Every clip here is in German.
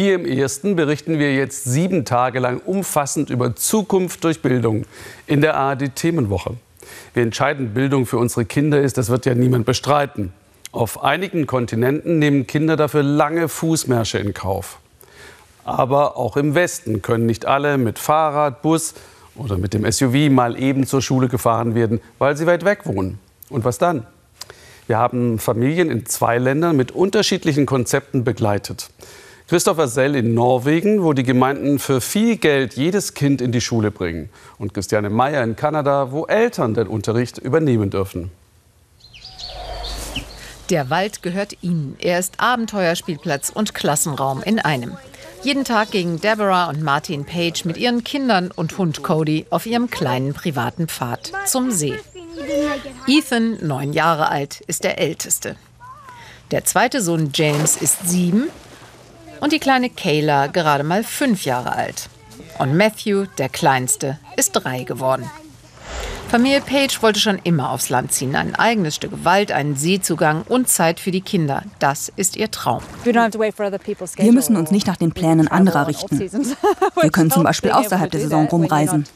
Hier im ersten berichten wir jetzt sieben Tage lang umfassend über Zukunft durch Bildung in der ARD Themenwoche. Wie entscheidend Bildung für unsere Kinder ist, das wird ja niemand bestreiten. Auf einigen Kontinenten nehmen Kinder dafür lange Fußmärsche in Kauf. Aber auch im Westen können nicht alle mit Fahrrad, Bus oder mit dem SUV mal eben zur Schule gefahren werden, weil sie weit weg wohnen. Und was dann? Wir haben Familien in zwei Ländern mit unterschiedlichen Konzepten begleitet. Christopher Sell in Norwegen, wo die Gemeinden für viel Geld jedes Kind in die Schule bringen. Und Christiane Meyer in Kanada, wo Eltern den Unterricht übernehmen dürfen. Der Wald gehört ihnen. Er ist Abenteuerspielplatz und Klassenraum in einem. Jeden Tag gingen Deborah und Martin Page mit ihren Kindern und Hund Cody auf ihrem kleinen privaten Pfad zum See. Ethan, neun Jahre alt, ist der Älteste. Der zweite Sohn James ist sieben und die kleine Kayla gerade mal fünf Jahre alt. Und Matthew, der Kleinste, ist drei geworden. Familie Page wollte schon immer aufs Land ziehen. Ein eigenes Stück Wald, einen Seezugang und Zeit für die Kinder. Das ist ihr Traum. Wir müssen uns nicht nach den Plänen anderer richten. Wir können zum Beispiel außerhalb der Saison rumreisen.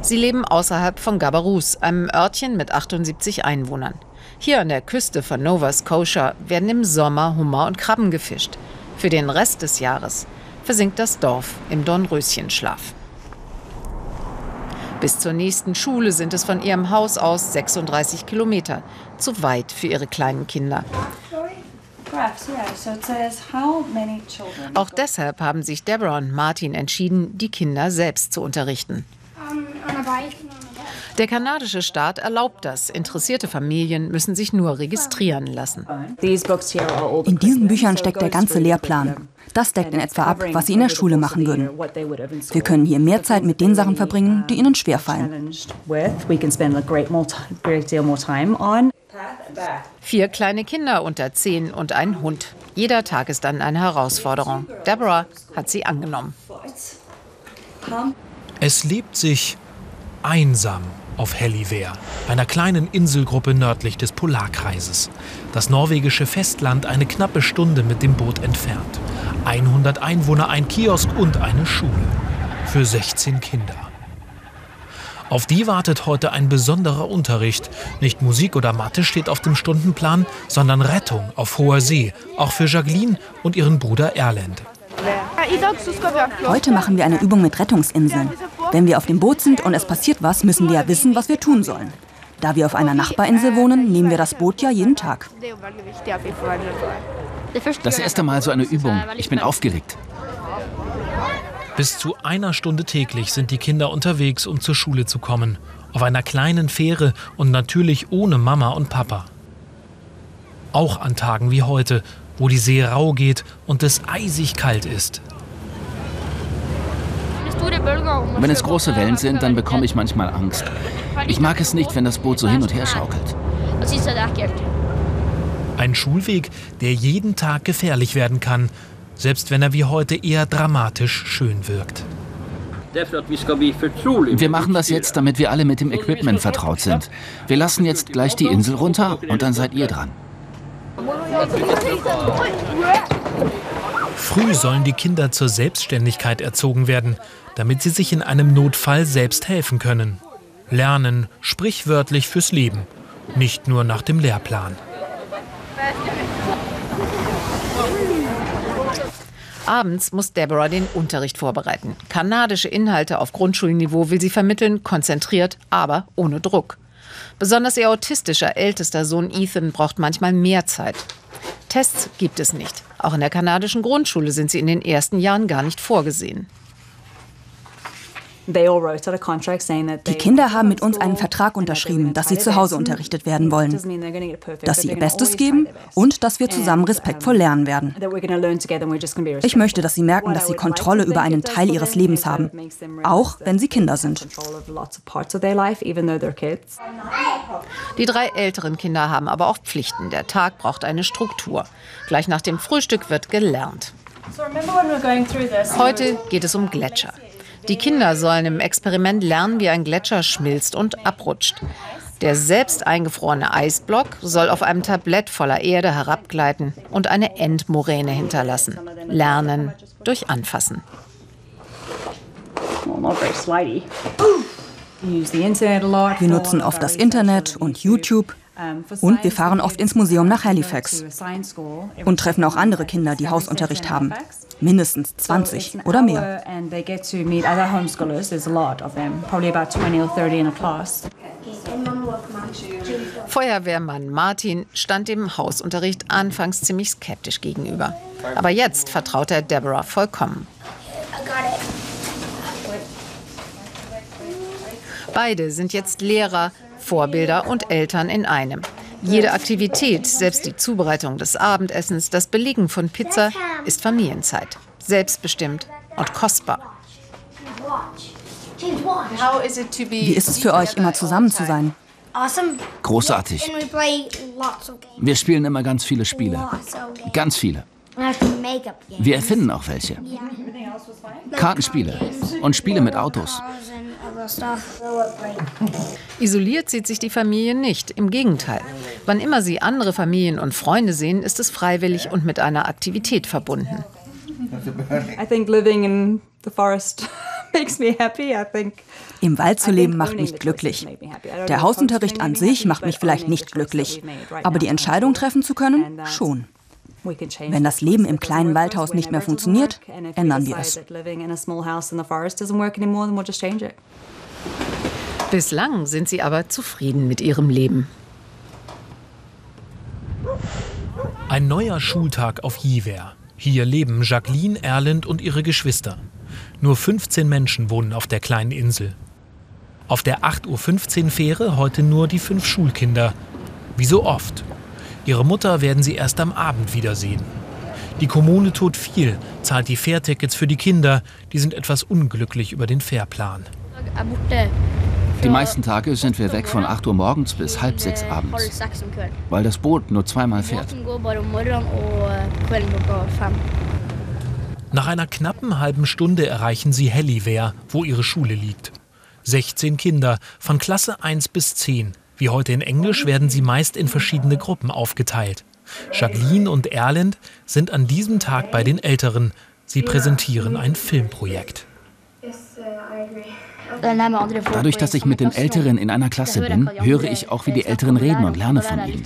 Sie leben außerhalb von Gabarus, einem Örtchen mit 78 Einwohnern. Hier an der Küste von Nova Scotia werden im Sommer Hummer und Krabben gefischt. Für den Rest des Jahres versinkt das Dorf im Dornröschenschlaf. Bis zur nächsten Schule sind es von ihrem Haus aus 36 Kilometer. Zu weit für ihre kleinen Kinder. Auch deshalb haben sich Deborah und Martin entschieden, die Kinder selbst zu unterrichten. Der kanadische Staat erlaubt das. Interessierte Familien müssen sich nur registrieren lassen. In diesen Büchern steckt der ganze Lehrplan. Das deckt in etwa ab, was Sie in der Schule machen würden. Wir können hier mehr Zeit mit den Sachen verbringen, die Ihnen schwerfallen. Vier kleine Kinder unter zehn und ein Hund. Jeder Tag ist dann eine Herausforderung. Deborah hat sie angenommen. Es lebt sich einsam auf Helliver, einer kleinen Inselgruppe nördlich des Polarkreises. Das norwegische Festland eine knappe Stunde mit dem Boot entfernt. 100 Einwohner, ein Kiosk und eine Schule. Für 16 Kinder. Auf die wartet heute ein besonderer Unterricht. Nicht Musik oder Mathe steht auf dem Stundenplan, sondern Rettung auf hoher See, auch für Jacqueline und ihren Bruder Erland. Heute machen wir eine Übung mit Rettungsinseln. Wenn wir auf dem Boot sind und es passiert was, müssen wir ja wissen, was wir tun sollen. Da wir auf einer Nachbarinsel wohnen, nehmen wir das Boot ja jeden Tag. Das erste Mal so eine Übung. Ich bin aufgeregt. Bis zu einer Stunde täglich sind die Kinder unterwegs, um zur Schule zu kommen. Auf einer kleinen Fähre und natürlich ohne Mama und Papa. Auch an Tagen wie heute, wo die See rau geht und es eisig kalt ist. Wenn es große Wellen sind, dann bekomme ich manchmal Angst. Ich mag es nicht, wenn das Boot so hin und her schaukelt. Ein Schulweg, der jeden Tag gefährlich werden kann, selbst wenn er wie heute eher dramatisch schön wirkt. Wir machen das jetzt, damit wir alle mit dem Equipment vertraut sind. Wir lassen jetzt gleich die Insel runter und dann seid ihr dran. Früh sollen die Kinder zur Selbstständigkeit erzogen werden, damit sie sich in einem Notfall selbst helfen können. Lernen sprichwörtlich fürs Leben, nicht nur nach dem Lehrplan. Abends muss Deborah den Unterricht vorbereiten. Kanadische Inhalte auf Grundschulniveau will sie vermitteln, konzentriert, aber ohne Druck. Besonders ihr autistischer ältester Sohn Ethan braucht manchmal mehr Zeit. Tests gibt es nicht. Auch in der kanadischen Grundschule sind sie in den ersten Jahren gar nicht vorgesehen. Die Kinder haben mit uns einen Vertrag unterschrieben, dass sie zu Hause unterrichtet werden wollen, dass sie ihr Bestes geben und dass wir zusammen respektvoll lernen werden. Ich möchte, dass sie merken, dass sie Kontrolle über einen Teil ihres Lebens haben, auch wenn sie Kinder sind. Die drei älteren Kinder haben aber auch Pflichten. Der Tag braucht eine Struktur. Gleich nach dem Frühstück wird gelernt. Heute geht es um Gletscher. Die Kinder sollen im Experiment lernen, wie ein Gletscher schmilzt und abrutscht. Der selbst eingefrorene Eisblock soll auf einem Tablett voller Erde herabgleiten und eine Endmoräne hinterlassen. Lernen durch Anfassen. Wir nutzen oft das Internet und YouTube. Und wir fahren oft ins Museum nach Halifax und treffen auch andere Kinder, die Hausunterricht haben. Mindestens 20 oder mehr. Feuerwehrmann Martin stand dem Hausunterricht anfangs ziemlich skeptisch gegenüber. Aber jetzt vertraut er Deborah vollkommen. Beide sind jetzt Lehrer, Vorbilder und Eltern in einem. Jede Aktivität, selbst die Zubereitung des Abendessens, das Belegen von Pizza, ist Familienzeit. Selbstbestimmt und kostbar. Wie ist es für euch, immer zusammen zu sein? Großartig. Wir spielen immer ganz viele Spiele. Ganz viele. Wir erfinden auch welche. Kartenspiele und Spiele mit Autos. Isoliert sieht sich die Familie nicht, im Gegenteil. Wann immer sie andere Familien und Freunde sehen, ist es freiwillig und mit einer Aktivität verbunden. Im Wald zu leben macht mich glücklich. Der Hausunterricht an sich macht mich vielleicht nicht glücklich, aber die Entscheidung treffen zu können, schon. Wenn das Leben im kleinen Waldhaus nicht mehr funktioniert, ändern wir es. Bislang sind sie aber zufrieden mit ihrem Leben. Ein neuer Schultag auf Jiver. Hier leben Jacqueline, Erland und ihre Geschwister. Nur 15 Menschen wohnen auf der kleinen Insel. Auf der 8.15 Uhr Fähre heute nur die fünf Schulkinder. Wie so oft. Ihre Mutter werden sie erst am Abend wiedersehen. Die Kommune tut viel, zahlt die Fährtickets für die Kinder. Die sind etwas unglücklich über den Fährplan. Die meisten Tage sind wir weg von 8 Uhr morgens bis halb sechs abends, weil das Boot nur zweimal fährt. Nach einer knappen halben Stunde erreichen sie Helliver, wo ihre Schule liegt. 16 Kinder von Klasse 1 bis 10 wie heute in Englisch werden sie meist in verschiedene Gruppen aufgeteilt. Jacqueline und Erland sind an diesem Tag bei den Älteren. Sie präsentieren ein Filmprojekt. Dadurch, dass ich mit den Älteren in einer Klasse bin, höre ich auch, wie die Älteren reden und lerne von ihnen.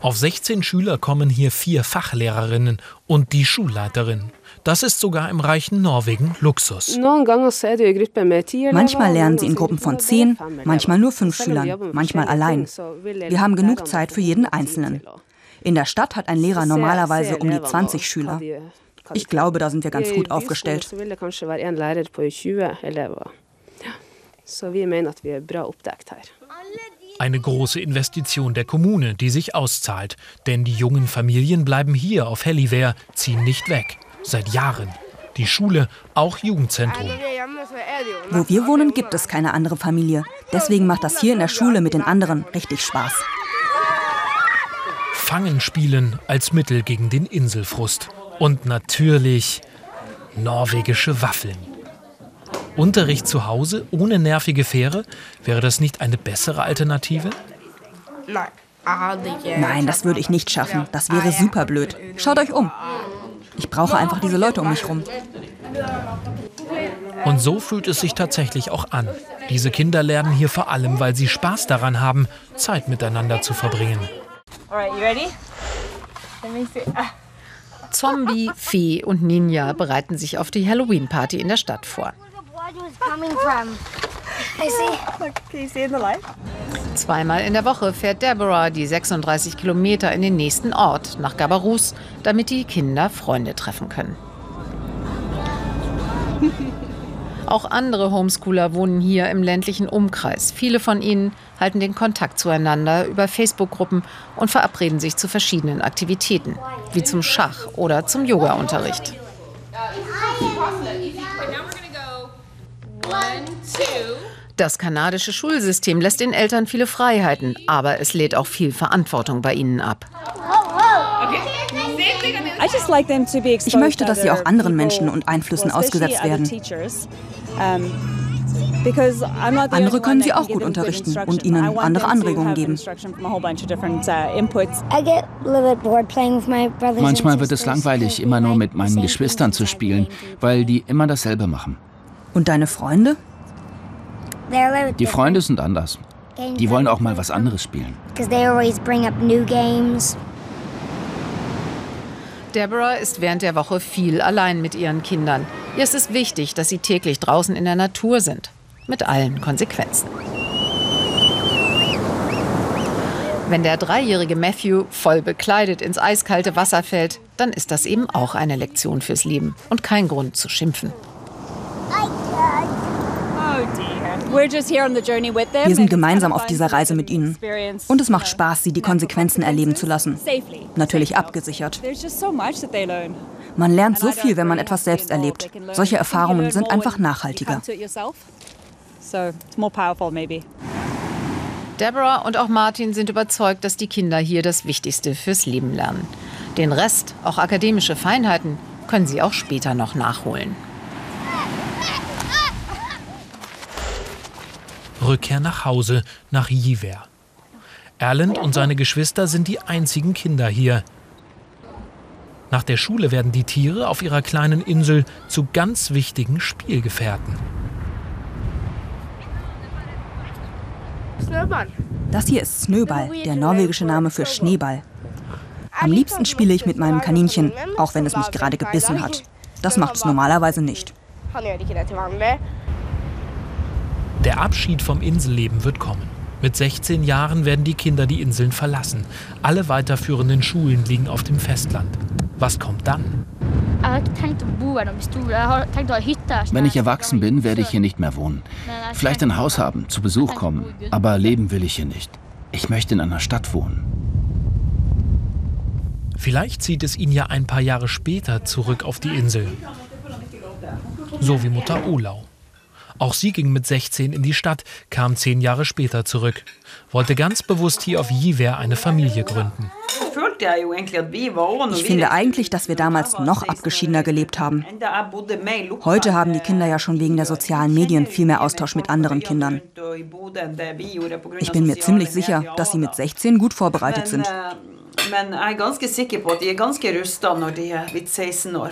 Auf 16 Schüler kommen hier vier Fachlehrerinnen und die Schulleiterin. Das ist sogar im reichen Norwegen Luxus. Manchmal lernen sie in Gruppen von zehn, manchmal nur fünf Schülern, manchmal allein. Wir haben genug Zeit für jeden Einzelnen. In der Stadt hat ein Lehrer normalerweise um die 20 Schüler. Ich glaube, da sind wir ganz gut aufgestellt. Eine große Investition der Kommune, die sich auszahlt. Denn die jungen Familien bleiben hier auf Helliver, ziehen nicht weg seit Jahren. Die Schule, auch Jugendzentrum. Wo wir wohnen, gibt es keine andere Familie. Deswegen macht das hier in der Schule mit den anderen richtig Spaß. Fangen spielen als Mittel gegen den Inselfrust. Und natürlich norwegische Waffeln. Unterricht zu Hause ohne nervige Fähre? Wäre das nicht eine bessere Alternative? Nein, das würde ich nicht schaffen. Das wäre super blöd. Schaut euch um. Ich brauche einfach diese Leute um mich rum. Und so fühlt es sich tatsächlich auch an. Diese Kinder lernen hier vor allem, weil sie Spaß daran haben, Zeit miteinander zu verbringen. Zombie, Fee und Ninja bereiten sich auf die Halloween-Party in der Stadt vor. Zweimal in der Woche fährt Deborah die 36 Kilometer in den nächsten Ort, nach Gabarus, damit die Kinder Freunde treffen können. Auch andere Homeschooler wohnen hier im ländlichen Umkreis. Viele von ihnen halten den Kontakt zueinander über Facebook-Gruppen und verabreden sich zu verschiedenen Aktivitäten, wie zum Schach oder zum Yoga-Unterricht. Das kanadische Schulsystem lässt den Eltern viele Freiheiten, aber es lädt auch viel Verantwortung bei ihnen ab. Ich möchte, dass sie auch anderen Menschen und Einflüssen ausgesetzt werden. Andere können sie auch gut unterrichten und ihnen andere Anregungen geben. Manchmal wird es langweilig, immer nur mit meinen Geschwistern zu spielen, weil die immer dasselbe machen. Und deine Freunde? Die Freunde sind anders. Die wollen auch mal was anderes spielen. Deborah ist während der Woche viel allein mit ihren Kindern. Ihr ist es wichtig, dass sie täglich draußen in der Natur sind. Mit allen Konsequenzen. Wenn der dreijährige Matthew voll bekleidet ins eiskalte Wasser fällt, dann ist das eben auch eine Lektion fürs Leben und kein Grund zu schimpfen. Wir sind gemeinsam auf dieser Reise mit ihnen. Und es macht Spaß, sie die Konsequenzen erleben zu lassen. Natürlich abgesichert. Man lernt so viel, wenn man etwas selbst erlebt. Solche Erfahrungen sind einfach nachhaltiger. Deborah und auch Martin sind überzeugt, dass die Kinder hier das Wichtigste fürs Leben lernen. Den Rest, auch akademische Feinheiten, können sie auch später noch nachholen. Rückkehr nach Hause, nach Jiver. Erland und seine Geschwister sind die einzigen Kinder hier. Nach der Schule werden die Tiere auf ihrer kleinen Insel zu ganz wichtigen Spielgefährten. Das hier ist Snöball, der norwegische Name für Schneeball. Am liebsten spiele ich mit meinem Kaninchen, auch wenn es mich gerade gebissen hat. Das macht es normalerweise nicht. Der Abschied vom Inselleben wird kommen. Mit 16 Jahren werden die Kinder die Inseln verlassen. Alle weiterführenden Schulen liegen auf dem Festland. Was kommt dann? Wenn ich erwachsen bin, werde ich hier nicht mehr wohnen. Vielleicht ein Haus haben, zu Besuch kommen. Aber leben will ich hier nicht. Ich möchte in einer Stadt wohnen. Vielleicht zieht es ihn ja ein paar Jahre später zurück auf die Insel. So wie Mutter Olau. Auch sie ging mit 16 in die Stadt, kam zehn Jahre später zurück, wollte ganz bewusst hier auf Jiver eine Familie gründen. Ich finde eigentlich, dass wir damals noch abgeschiedener gelebt haben. Heute haben die Kinder ja schon wegen der sozialen Medien viel mehr Austausch mit anderen Kindern. Ich bin mir ziemlich sicher, dass sie mit 16 gut vorbereitet sind. Men jeg er ganske sikker på at de er ganske rusta når de er blitt 16 år.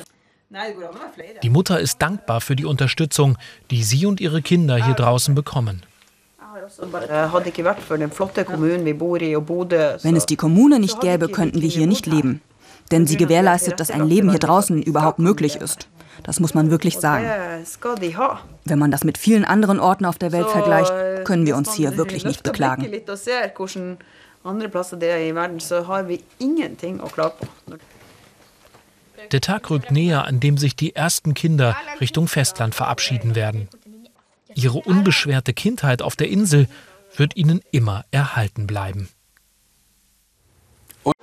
Die Mutter ist dankbar für die Unterstützung, die sie und ihre Kinder hier draußen bekommen. Wenn es die Kommune nicht gäbe, könnten wir hier nicht leben. Denn sie gewährleistet, dass ein Leben hier draußen überhaupt möglich ist. Das muss man wirklich sagen. Wenn man das mit vielen anderen Orten auf der Welt vergleicht, können wir uns hier wirklich nicht beklagen. Der Tag rückt näher, an dem sich die ersten Kinder Richtung Festland verabschieden werden. Ihre unbeschwerte Kindheit auf der Insel wird ihnen immer erhalten bleiben. Und